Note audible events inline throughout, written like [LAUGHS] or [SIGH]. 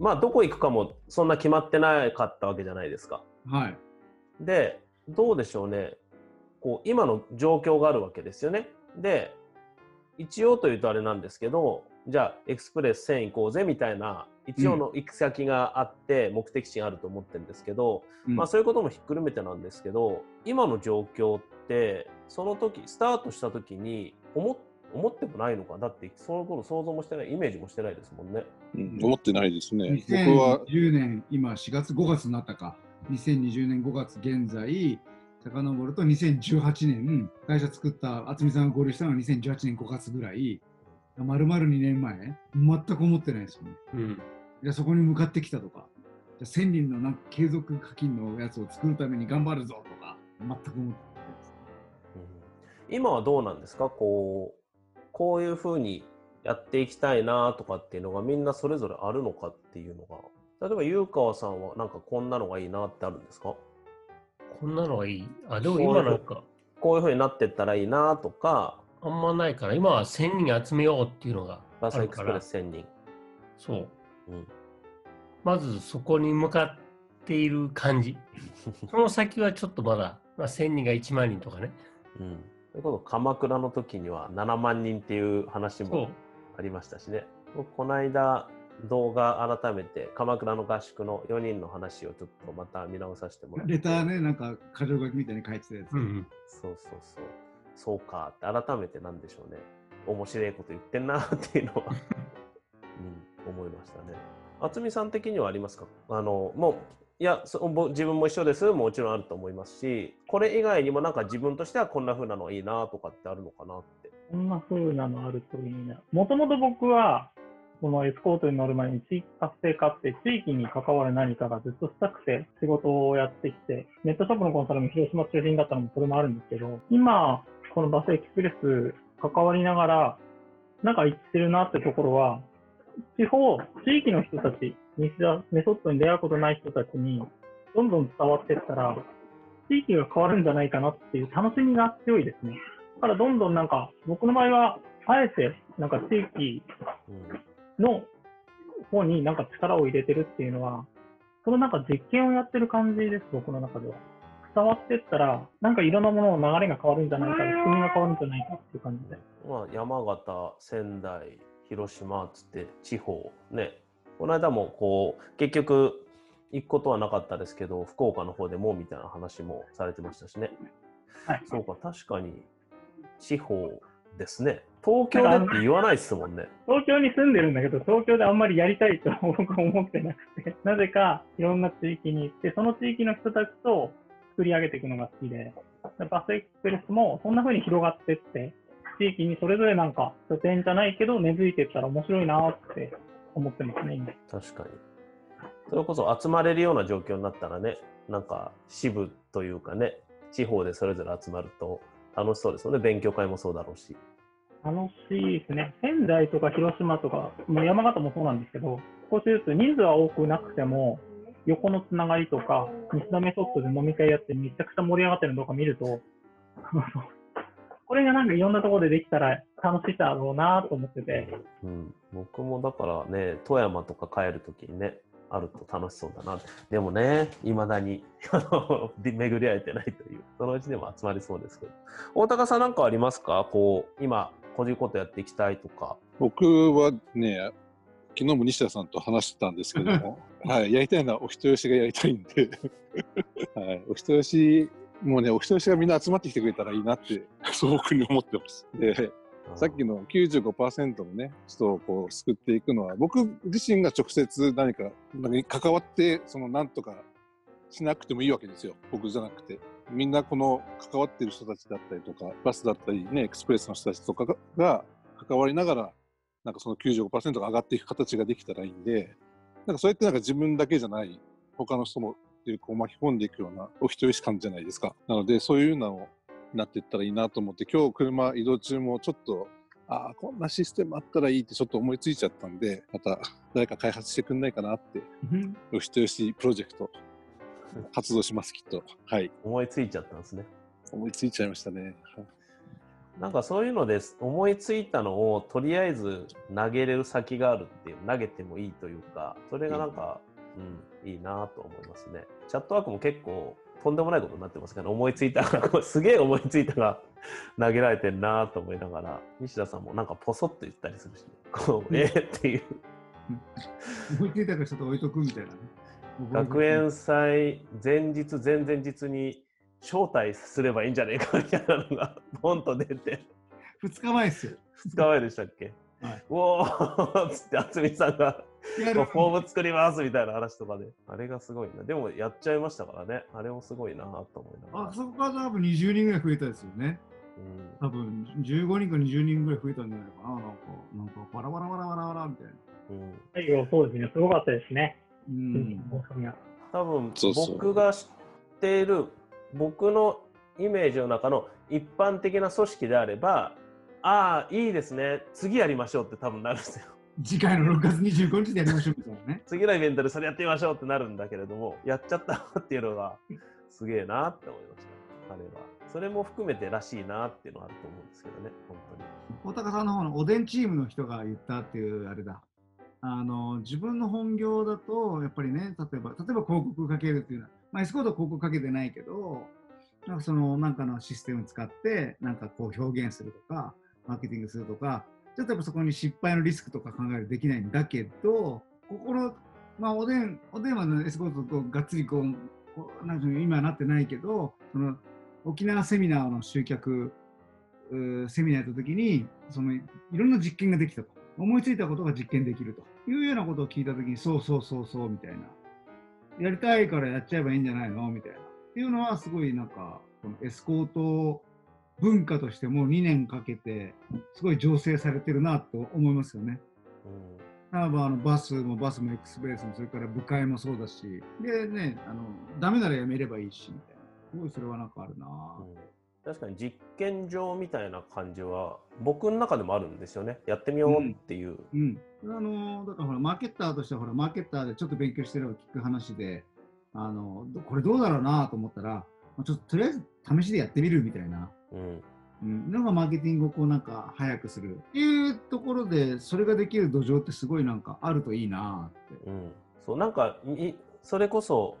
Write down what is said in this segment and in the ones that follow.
まあどこ行くかもそんな決まってなかったわけじゃないですか。はい。でどうでしょうねこう今の状況があるわけですよね。で一応というとあれなんですけどじゃあエクスプレス1000行こうぜみたいな一応の行く先があって目的地があると思ってるんですけど、うんまあ、そういうこともひっくるめてなんですけど今の状況ってその時スタートした時に思っ思ってもないのかだってその頃想像もしてないイメージもしてないですもんね。うん思ってないですね。僕は、2020年、今4月、5月になったか。2020年5月現在、遡ると2018年、会社作った渥美さんが合流したのは2018年5月ぐらい、まるまる2年前、全く思ってないですよね。うん。じゃあそこに向かってきたとか、じゃあ1000人のなんか継続課金のやつを作るために頑張るぞとか、全く思ってないです。うん今はどうなんですか？こうこういうふうにやっていきたいなとかっていうのがみんなそれぞれあるのかっていうのが例えば優川さんはなんかこんなのがいいなってあるんですか？こんなのがいい。あ、でも今なんか、こういうふうになってったらいいなとかあんまないから、今は1000人集めようっていうのがあるからクスプレ、ス1000人。そう。うんまずそこに向かっている感じ。その先はちょっとまだ、まあ、1000人が1万人とかね。うん、それこそ鎌倉の時には7万人っていう話も。ありましたしね僕この間動画改めて鎌倉の合宿の4人の話をちょっとまた見直させてもらってレターね、なんか箇条書きみたいに書いてたやつ。うんうん。そうそうそうそうかって改めてなんでしょうね面白いこと言ってんなっていうのは、[LAUGHS] うん、思いましたね渥美さん的にはありますか？あのもういやそ自分も一緒ですもちろんあると思いますしこれ以外にもなんか自分としてはこんな風なのいいなとかってあるのかなってこんな風なのあるといいな。もともと僕は、このエスコートに乗る前に地域活性化って地域に関わる何かがずっとしたくて仕事をやってきて、ネットショップのコンサルも広島中心だったのもそれもあるんですけど、今、このバスエキスプレス関わりながら、なんか一致してるなってところは、地方、地域の人たち、西田メソッドに出会うことない人たちに、どんどん伝わっていったら、地域が変わるんじゃないかなっていう楽しみが強いですね。だからどんどんなんか、僕の場合は、あえて、なんか地域の方になんか力を入れてるっていうのは、そのなんか実験をやってる感じです、僕の中では。伝わってったら、なんかいろんなものの流れが変わるんじゃないか、仕組みが変わるんじゃないかっていう感じで。まあ、山形、仙台、広島っつって地方ね、この間もこう結局行くことはなかったですけど、福岡の方でもみたいな話もされてましたしね。はいそうか、確かに地方ですね。東京でって言わないですもんね。東京に住んでるんだけど、東京であんまりやりたいと僕は思ってなくて、[LAUGHS] なぜかいろんな地域に行って、その地域の人たちと作り上げていくのが好きで、バスエクスプレスもそんな風に広がってって、地域にそれぞれなんか拠点じゃないけど根付いていったら面白いなって思ってますね、今。確かに。それこそ集まれるような状況になったらね、なんか支部というかね、地方でそれぞれ集まると楽しそうですよね。勉強会もそうだろうし。楽しいですね。仙台とか広島とか、もう山形もそうなんですけど、少しずつ人数は多くなくても、横のつながりとか、西田メソッドで飲み会やってめちゃくちゃ盛り上がってるのとか見ると、[LAUGHS] これがなんかいろんなところでできたら楽しいだろうなと思ってて、うん、僕もだからね、富山とか帰るときにね、あると楽しそうだな。でもね、いまだに [LAUGHS] あので巡り合えてないという、そのうちでも集まりそうですけど。大高さんなんかありますか？こう、今、こういうことやっていきたいとか。僕はね、昨日も西田さんと話してたんですけども、[LAUGHS] はい、やりたいのはお人よしがやりたいんで、[LAUGHS] はい、お人よし、もうね、お人よしがみんな集まってきてくれたらいいなって、[LAUGHS] 素朴に思ってます。で、さっきの95%のね、人をこう救っていくのは、僕自身が直接何か何に関わって、そのなんとかしなくてもいいわけですよ。僕じゃなくて。みんなこの関わってる人たちだったりとか、バスだったりね、エクスプレスの人たちとかがが関わりながら、なんかその95%が上がっていく形ができたらいいんで、なんかそれってなんか自分だけじゃない、他の人もこう巻き込んでいくようなお人よし感じゃないですか。なので、そういうのをなっていったらいいなと思って、今日車移動中もちょっと、ああ、こんなシステムあったらいいってちょっと思いついちゃったんで、また誰か開発してくんないかなって、お人よしプロジェクト活動します、きっと。はい。思いついちゃったんですね。思いついちゃいましたね。はいなんかそういうのです思いついたのをとりあえず投げれる先があるっていう投げてもいいというかそれがなんか、うん、いいなと思いますね。チャットワークも結構とんでもないことになってますから、思いついた [LAUGHS] すげえ思いついたが [LAUGHS] 投げられてんなと思いながら西田さんもなんかポソッと言ったりするし、ね、こうえー、っていう思いついたからちょっと置いとくみたいなね。学園祭前日前々日に招待すればいいんじゃねえかみたいなのが [LAUGHS] ポンと出て2日前ですよ。2日前でしたっけ、はい、おおっつって渥美さんがやフォーム作りますみたいな話とかで、あれがすごいな。でもやっちゃいましたからね。あれもすごいなと思いながら。あそこから多分20人ぐらい増えたですよね。うん、多分15人か20人ぐらい増えたんじゃないかな。なんか、なんかバラバラバラバラバラみたいな。うん、そうですね。すごかったですね。ううん多分僕が知っている僕のイメージの中の一般的な組織であればああいいですね次やりましょうって多分なるんですよ次回の6月25日でやりましょうみたいなね。次のイベントでそれやってみましょうってなるんだけれどもやっちゃったなっていうのがすげえなって思いました彼はそれも含めてらしいなっていうのはあると思うんですけどね本当に大高さんの方のおでんチームの人が言ったっていうあれだ。あの自分の本業だと、やっぱりね、例えば、例えば広告かけるっていうのは、まあ、エスコートは広告かけてないけど、なんかその、なんかのシステムを使って、なんかこう表現するとか、マーケティングするとか、ちょっとやっぱそこに失敗のリスクとか考えるできないんだけど、ここの、まあ、おでん、おでんは、ね、エスコートとがっつりこう、こうなんていうの今はなってないけど、その、沖縄セミナーの集客、セミナーやった時に、その、いろんな実験ができたと。思いついたことが実験できるというようなことを聞いたときに、そうそうそうそうみたいな。やりたいからやっちゃえばいいんじゃないの？みたいな。っていうのは、すごいなんか、このエスコート文化としても2年かけて、すごい醸成されてるなと思いますよね。うん例えばあのバスもバスもエクスプレスもそれから部会もそうだし、でね、あのダメならやめればいいしみたいな。すごいそれはなんかあるなぁ。うん確かに実験場みたいな感じは僕の中でもあるんですよねやってみようっていう、うん。あのだからほら、マーケッターとしてはほら、マーケッターでちょっと勉強してれば聞く話で、あのどこれどうだろうなと思ったら、まあちょっととりあえず試しでやってみるみたいな。うん。うん、のがマーケティングをこうなんか早くする。っていうところでそれができる土壌ってすごいなんかあるといいなって。うん、そうなんかいそれこそ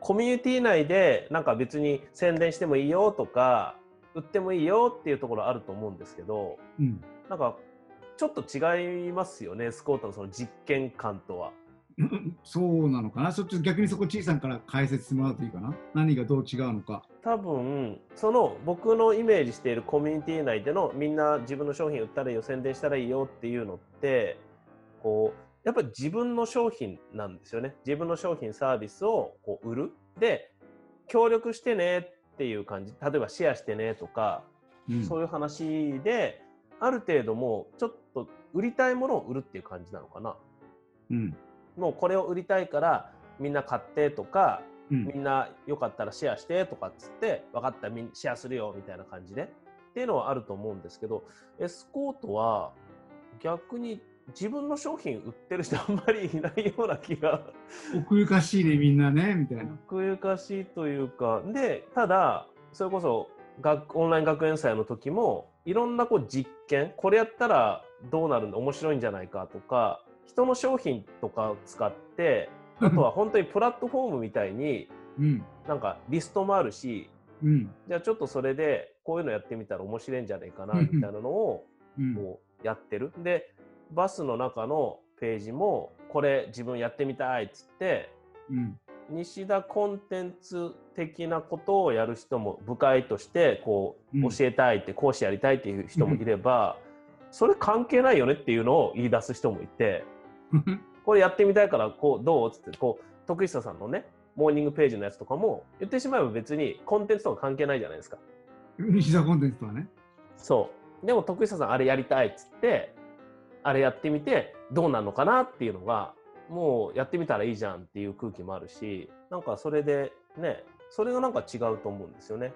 コミュニティ内でなんか別に宣伝してもいいよとか売ってもいいよっていうところあると思うんですけどうん、なんかちょっと違いますよねスコートのその実験感とは。そうなのかな？ちょっと逆にそこ小さんから解説してもらうといいかな？何がどう違うのか？多分その僕のイメージしているコミュニティ内でのみんな自分の商品売ったらいいよ宣伝したらいいよっていうのってこうやっぱり自分の商品なんですよね。自分の商品サービスをこう売る。で協力してねっていう感じ。例えばシェアしてねとか、うん。そういう話である程度もうちょっと売りたいものを売るっていう感じなのかな。うんもうこれを売りたいからみんな買ってとかうん。みんなよかったらシェアしてとかっつって分かったみんシェアするよみたいな感じでっていうのはあると思うんですけどエスコートは逆に自分の商品売ってる人あんまりいないような気が。奥ゆかしいねみんなねみたいな。奥ゆかしいというか。でただそれこそ学オンライン学園祭の時もいろんなこう実験これやったらどうなるんだ面白いんじゃないかとか人の商品とかを使ってあとは本当にプラットフォームみたいにうん。なんかリストもあるしうん。じゃあちょっとそれでこういうのやってみたら面白いんじゃないかなみたいなのをうん。こうやってる。でバスの中のページもこれ自分やってみたいっつってうん。西田コンテンツ的なことをやる人も部会としてこううん。教えたいって講師やりたいっていう人もいればそれ関係ないよねっていうのを言い出す人もいてこれやってみたいからこうどう？っつってこう徳久さんのねモーニングページのやつとかも言ってしまえば別にコンテンツとか関係ないじゃないですか。西田コンテンツとはね。そう。でも徳久さんあれやりたいっつってあれやってみてどうなるのかなっていうのがもうやってみたらいいじゃんっていう空気もあるしなんかそれでねそれがなんか違うと思うんですよね。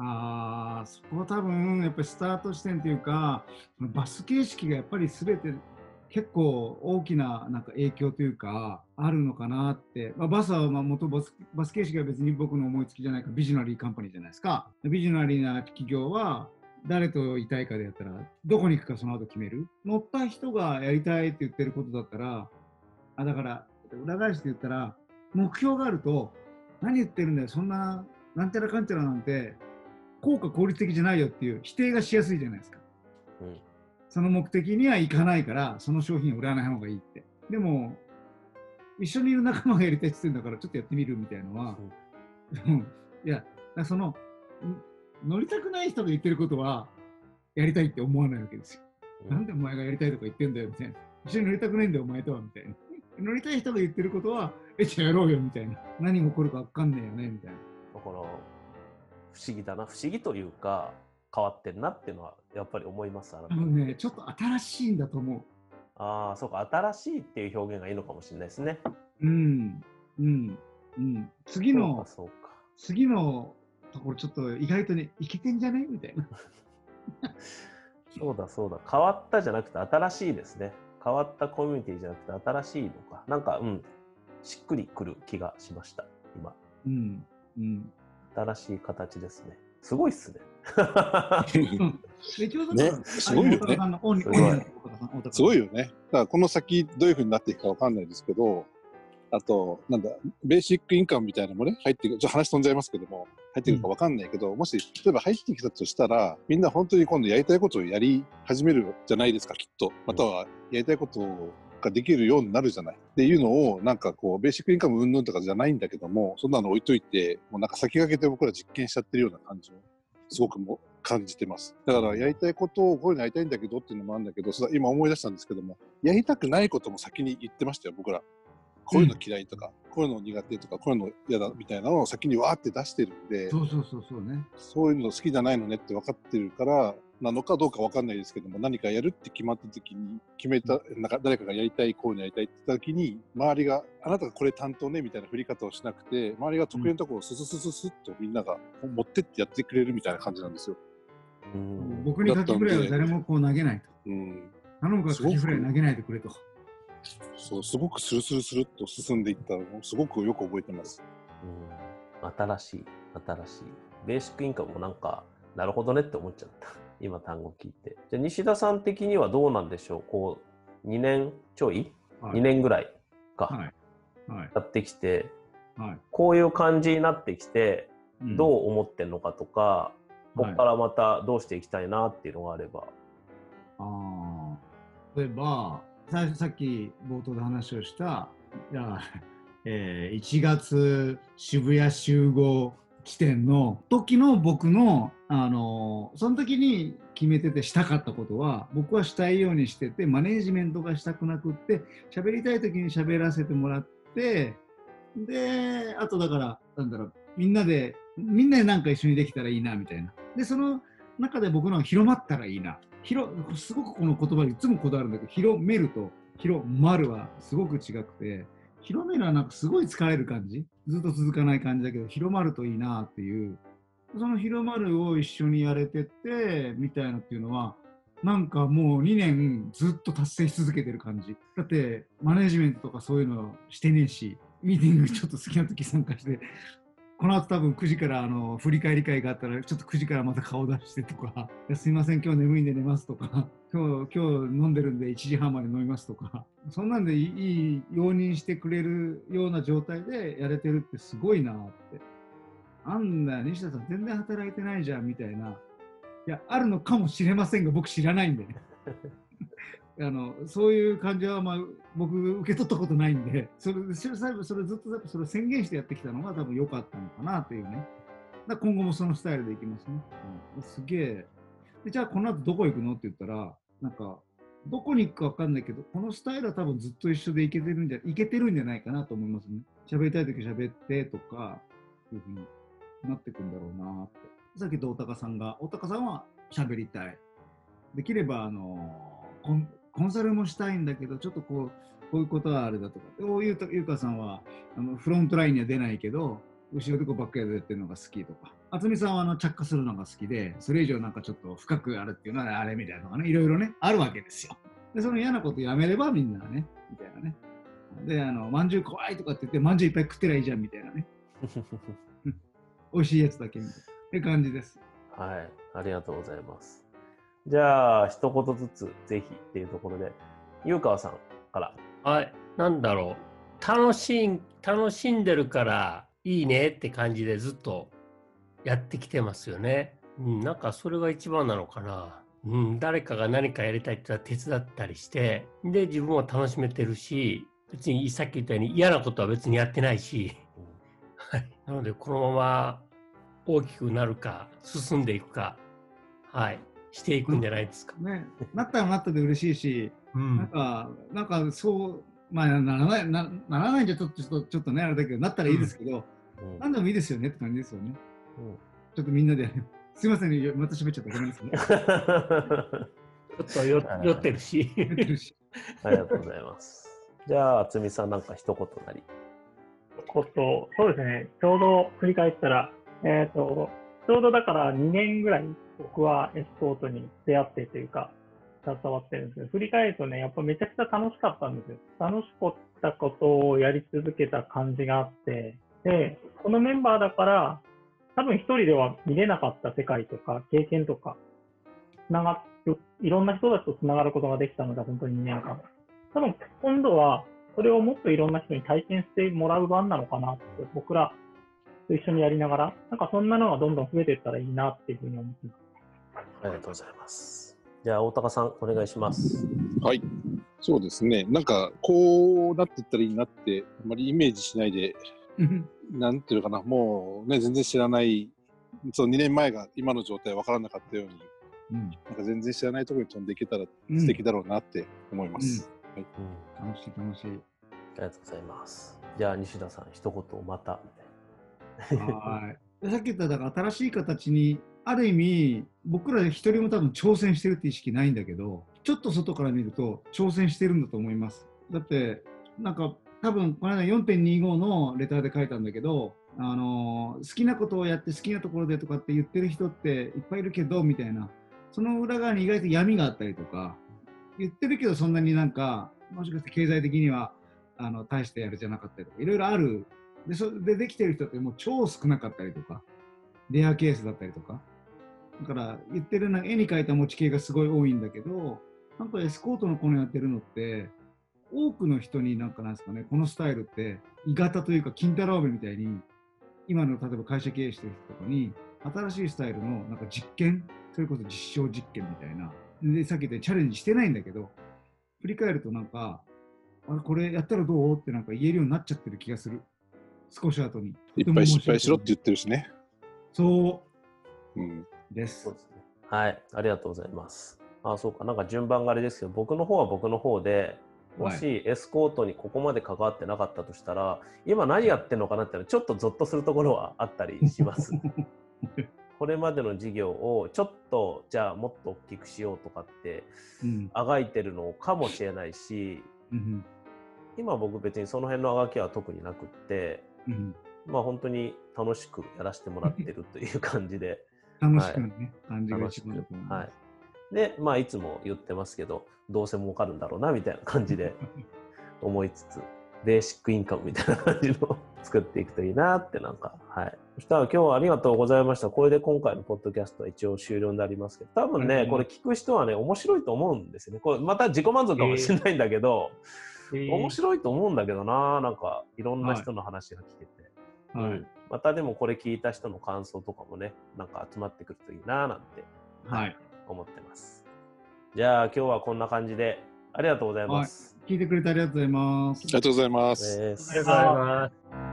ああ、そこは多分、やっぱりスタート地点というか、バス形式がやっぱり全て結構大きななんか影響というか、あるのかなって。まあ、バスはまあ元バスバス形式は別に僕の思いつきじゃないか、ビジョナリーカンパニーじゃないですか。ビジョナリーな企業は、誰といたいかでやったら、どこに行くかその後決める。乗った人がやりたいって言ってることだったら、あだから、裏返して言ったら、目標があると、何言ってるんだよ、そんな、なんちゃらかんちゃらなんて、効果効率的じゃないよっていう否定がしやすいじゃないですか。うんその目的には行かないから、その商品を売らない方がいいって。でも、一緒にいる仲間がやりたいって言ってんだから、ちょっとやってみるみたいのは、うんいや、その、ん乗りたくない人が言ってることは、やりたいって思わないわけですよ。うんなんでお前がやりたいとか言ってんだよみたいな。一緒に乗りたくないんだよ、お前とはみたいな。乗りたい人が言ってることは、え、じゃあやろうよみたいな。何が起こるか分かんねえよねみたいな。だから不思議だな不思議というか変わってるなっていうのはやっぱり思います改多めて分ね、ちょっと新しいんだと思ああそうか新しいっていう表現がいいのかもしれないですねう。うん。うん。うん。次そうのか、そうか次のところちょっと意外とね、いけてんじゃね？みたいな。[LAUGHS] そうだそうだ変わったじゃなくて新しいですね変わったコミュニティじゃなくて新しいのかなんかうんしっくりくる気がしました今うん。うん。新しい形ですねすごいっすねねすごいよねすごいよね。だからこの先どういうふうになっていくかわかんないですけど、あと、なんだ、ベーシックインカムみたいなのもね、入ってくる、ちょっと話飛んじゃいますけども、入ってくるかわかんないけど、もし、例えば入ってきたとしたら、みんな本当に今度やりたいことをやり始めるじゃないですか、きっと。または、やりたいことができるようになるじゃない。っていうのを、なんかこう、ベーシックインカム云々とかじゃないんだけども、そんなの置いといて、もうなんか先駆けて僕ら実験しちゃってるような感じを、すごくも感じてます。だから、やりたいことをこういうのやりたいんだけどっていうのもあるんだけど、そ今思い出したんですけども、やりたくないことも先に言ってましたよ、僕ら。こういうの嫌いとか、こういうの苦手とか、こういうの嫌だみたいなのを先にわーって出してるんで、そうそうそうそうね。そういうの好きじゃないのねって分かってるから、なのかどうか分かんないですけども、何かやるって決まった時に、決めた、なんか誰かがやりたい、こういうのやりたいって言った時に、周りが、あなたがこれ担当ねみたいな振り方をしなくて、周りが得意なところをスススススッとみんなが持ってってやってくれるみたいな感じなんですよ。うん僕にカキフライは誰もこう投げないと。うん。頼むからカキフライ投げないでくれと。そう、すごくスルスルスルっと進んでいったのをすごくよく覚えてます。うん新しい、新しい。ベーシックインカムもなんか、なるほどねって思っちゃった。今単語聞いて。じゃあ西田さん的にはどうなんでしょう？こう、2年ちょい、はい ?2 年ぐらいか、はい。はい。やってきて、はい。こういう感じになってきて、んどう思ってんのかとか、ここからまたどうしていきたいなっていうのがあれば。ああ。例えば、最初さっき冒頭で話をした、じゃあ、えー1月渋谷集合地点の時の僕の、あのその時に決めててしたかったことは、僕はしたいようにしてて、マネージメントがしたくなくって、喋りたい時に喋らせてもらって、で、あとだから、なんだろう、みんなで、みんなでなんか一緒にできたらいいな、みたいな。で、その中で僕の広まったらいいな。広すごくこの言葉にいつもこだわるんだけど、広めると広まるはすごく違くて、広めるはなんかすごい疲れる感じ？ずっと続かない感じだけど、広まるといいなっていう。その広まるを一緒にやれてって、みたいなっていうのは、なんかもう2年ずっと達成し続けてる感じ。だって、マネジメントとかそういうのしてねえし、ミーティングちょっと好きな時参加して、この後多分9時からあの振り返り会があったら、ちょっと9時からまた顔出してとか、すいません、今日眠いんで寝ますとか、今日、今日飲んでるんで1時半まで飲みますとか、そんなんでいい容認してくれるような状態でやれてるってすごいなって。あんな、西田さん全然働いてないじゃんみたいな。いや、あるのかもしれませんが、僕知らないんでね。あのそういう感じは、まあ、僕受け取ったことないんで、[LAUGHS] それそれ最後それずっとやっぱそれ宣言してやってきたのが多分良かったのかなというね。だ今後もそのスタイルでいきますね。うん、すげえ。じゃあこの後どこ行くのって言ったら、なんか、どこに行くか分かんないけど、このスタイルは多分ずっと一緒でいけてるんじゃいけてるんじゃないかなと思いますね。喋りたいとき喋ってとか、いうふうになってくんだろうなって。さっきと大高さんが、大高さんは喋りたい。できれば、あのコンコンサルもしたいんだけど、ちょっとこう、こういうことはあれだとか。でおゆうたゆうかさんはあのフロントラインには出ないけど、後ろでこうバックヤードやってるのが好きとか。渥美さんはあの着火するのが好きで、それ以上なんかちょっと深くあるっていうのはあれみたいなのがね、いろいろね、あるわけですよ。で、その嫌なことやめればみんなね、みたいなね。で、あの、まんじゅう怖いとかって言って、まんじゅういっぱい食ってりゃいいじゃんみたいなね。[LAUGHS] 美味しいやつだけみたいな。って感じです。はい。ありがとうございます。じゃあ、一言ずつ、ぜひっていうところで、ゆ川さんから。はい、なんだろう。楽しん、楽しんでるからいいねって感じでずっとやってきてますよね。うん、なんかそれが一番なのかな。うん、誰かが何かやりたいって言ったら手伝ったりして、で、自分は楽しめてるし、別にさっき言ったように嫌なことは別にやってないし、はい。なので、このまま大きくなるか、進んでいくか、はい、していくんじゃないですか。ね、なったらなったで嬉しいし、うなんか、なんかそう、まあ、ならない、なならないんじゃちょっと、ちょっと、ちょっとね、あれだけど、なったらいいですけど、うんなんでもいいですよねって感じですよね。うんちょっとみんなで、すいません、また喋っちゃった。ごめんなさい。[LAUGHS] ちょっとよ酔ってるし。[LAUGHS] ありがとうございます。じゃあ、つみさんなんか一言なり。こと、そうですね、ちょうど振り返ったら、えっ、と、ちょうどだから2年ぐらい僕はエスコートに出会ってというか、携わってるんですけど、振り返るとね、やっぱめちゃくちゃ楽しかったんですよ。楽しかったことをやり続けた感じがあって、で、このメンバーだから、多分一人では見れなかった世界とか経験とか、つながる、いろんな人たちとつながることができたので、本当に2年間。多分今度は、それをもっといろんな人に体験してもらう番なのかなって、僕らと一緒にやりながら、なんかそんなのがどんどん増えていったらいいなっていうふうに思ってます。ありがとうございます。じゃあ、大高さん、お願いします。はい。そうですね。なんか、こうなっていったらいいなって、あまりイメージしないで、うんなんていうのかな、もうね、全然知らない、そう、2年前が今の状態分からなかったように、うんなんか全然知らないところに飛んでいけたらうん素敵だろうなって思います。うん、楽しい楽しい。ありがとうございます。じゃあ、西田さん、一言また。はい。[LAUGHS] さっき言っただから新しい形にある意味僕ら一人も多分挑戦してるって意識ないんだけどちょっと外から見ると挑戦してるんだと思います。だってなんか多分この間4.25のレターで書いたんだけど、あの好きなことをやって好きなところでとかって言ってる人っていっぱいいるけどみたいな。その裏側に意外と闇があったりとか言ってるけどそんなになんかもしかして経済的にはあの大してやるじゃなかったりとかいろいろある。でそれでできてる人ってもう超少なかったりとかレアケースだったりとか。だから言ってるなんか絵に描いた持ち系がすごい多いんだけどなんかエスコートのこのやってるのって多くの人になんかなんですかねこのスタイルって鋳型というか金太郎飴みたいに今の例えば会社経営してる人とかに新しいスタイルのなんか実験それこそ実証実験みたいなでさっき言ったチャレンジしてないんだけど振り返るとなんかあれこれやったらどう？ってなんか言えるようになっちゃってる気がする。少し後に。い。っぱい失敗しろって言ってるしね。そうん。うです。そうですね。はい、ありがとうございます。あ、そうか、なんか順番があれですけど、僕の方は僕の方で、もしエスコートにここまで関わってなかったとしたら、今何やってんのかなってのはちょっとゾッとするところはあったりします。[LAUGHS] これまでの事業をちょっとじゃあもっと大きくしようとかってうん。あがいてるのかもしれないしうん今僕別にその辺のあがきは特になくってうん。まあ本当に楽しくやらせてもらってるという感じで楽しくね、感じが一番だと思う。はい。でまあいつも言ってますけどどうせ儲かるんだろうなみたいな感じで [LAUGHS] 思いつつベーシックインカムみたいな感じのを作っていくといいなってなんかはい。そしたら今日はありがとうございました。これで今回のポッドキャストは一応終了になりますけど多分ねこれ聞く人はね面白いと思うんですよね。これまた自己満足かもしれないんだけど、面白いと思うんだけどななんかいろんな人の話が聞けて、はい。うんまたでもこれ聞いた人の感想とかもねなんか集まってくるといいななんてはい。思ってます。じゃあ今日はこんな感じでありがとうございます。聞いてくれてありがとうございますあり。がとうございますありがとうございます。